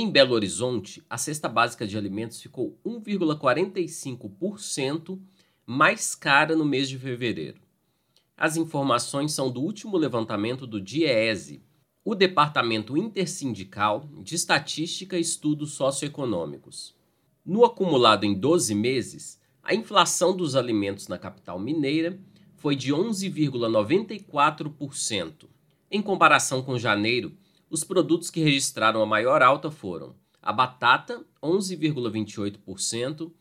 Em Belo Horizonte, a cesta básica de alimentos ficou 1,45% mais cara no mês de fevereiro. As informações são do último levantamento do DIEESE, o Departamento Intersindical de Estatística e Estudos Socioeconômicos. No acumulado em 12 meses, a inflação dos alimentos na capital mineira foi de 11,94%. Em comparação com janeiro, os produtos que registraram a maior alta foram a batata, 11,28%,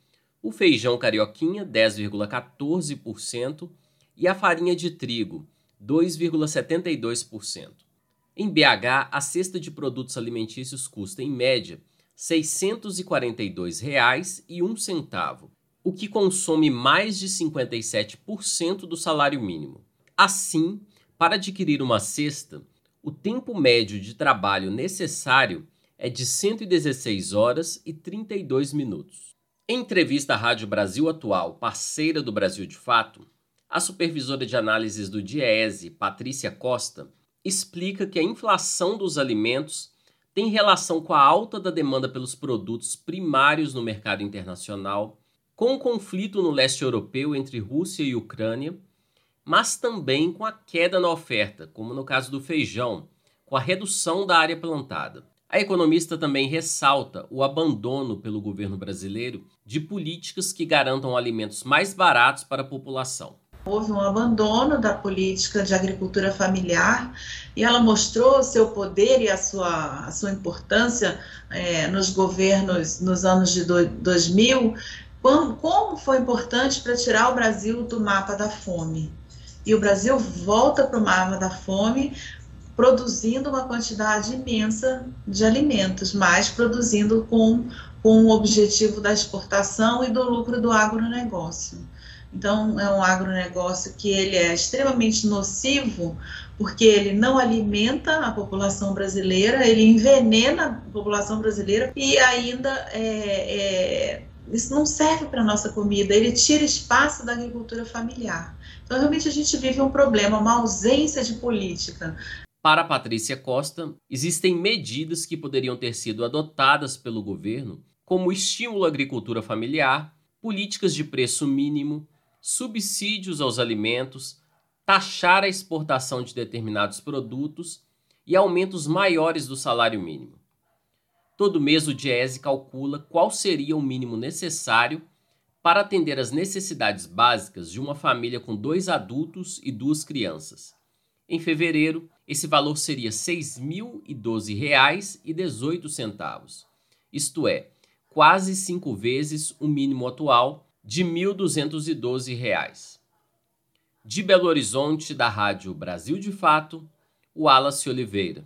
o feijão carioquinha, 10,14% e a farinha de trigo, 2,72%. Em BH, a cesta de produtos alimentícios custa, em média, R$ 642,01, o que consome mais de 57% do salário mínimo. Assim, para adquirir uma cesta, o tempo médio de trabalho necessário é de 116 horas e 32 minutos. Em entrevista à Rádio Brasil Atual, parceira do Brasil de Fato, a supervisora de análises do DIEESE, Patrícia Costa, explica que a inflação dos alimentos tem relação com a alta da demanda pelos produtos primários no mercado internacional, com o conflito no leste europeu entre Rússia e Ucrânia mas também com a queda na oferta, como no caso do feijão, com a redução da área plantada. A economista também ressalta o abandono pelo governo brasileiro de políticas que garantam alimentos mais baratos para a população. Houve um abandono da política de agricultura familiar e ela mostrou seu poder e a sua, a sua importância é, nos governos nos anos de do, 2000. Como, como foi importante para tirar o Brasil do mapa da fome e o Brasil volta para o mapa da fome, produzindo uma quantidade imensa de alimentos, mas produzindo com, com o objetivo da exportação e do lucro do agronegócio. Então, é um agronegócio que ele é extremamente nocivo, porque ele não alimenta a população brasileira, ele envenena a população brasileira e ainda é, é, isso não serve para nossa comida, ele tira espaço da agricultura familiar. Então, realmente, a gente vive um problema, uma ausência de política. Para Patrícia Costa, existem medidas que poderiam ter sido adotadas pelo governo, como estímulo à agricultura familiar, políticas de preço mínimo, subsídios aos alimentos, taxar a exportação de determinados produtos e aumentos maiores do salário mínimo. Todo mês o Diese calcula qual seria o mínimo necessário para atender às necessidades básicas de uma família com dois adultos e duas crianças. Em fevereiro, esse valor seria R$ 6.012,18, isto é, quase cinco vezes o mínimo atual de R$ 1.212. De Belo Horizonte, da Rádio Brasil de Fato, o Wallace Oliveira.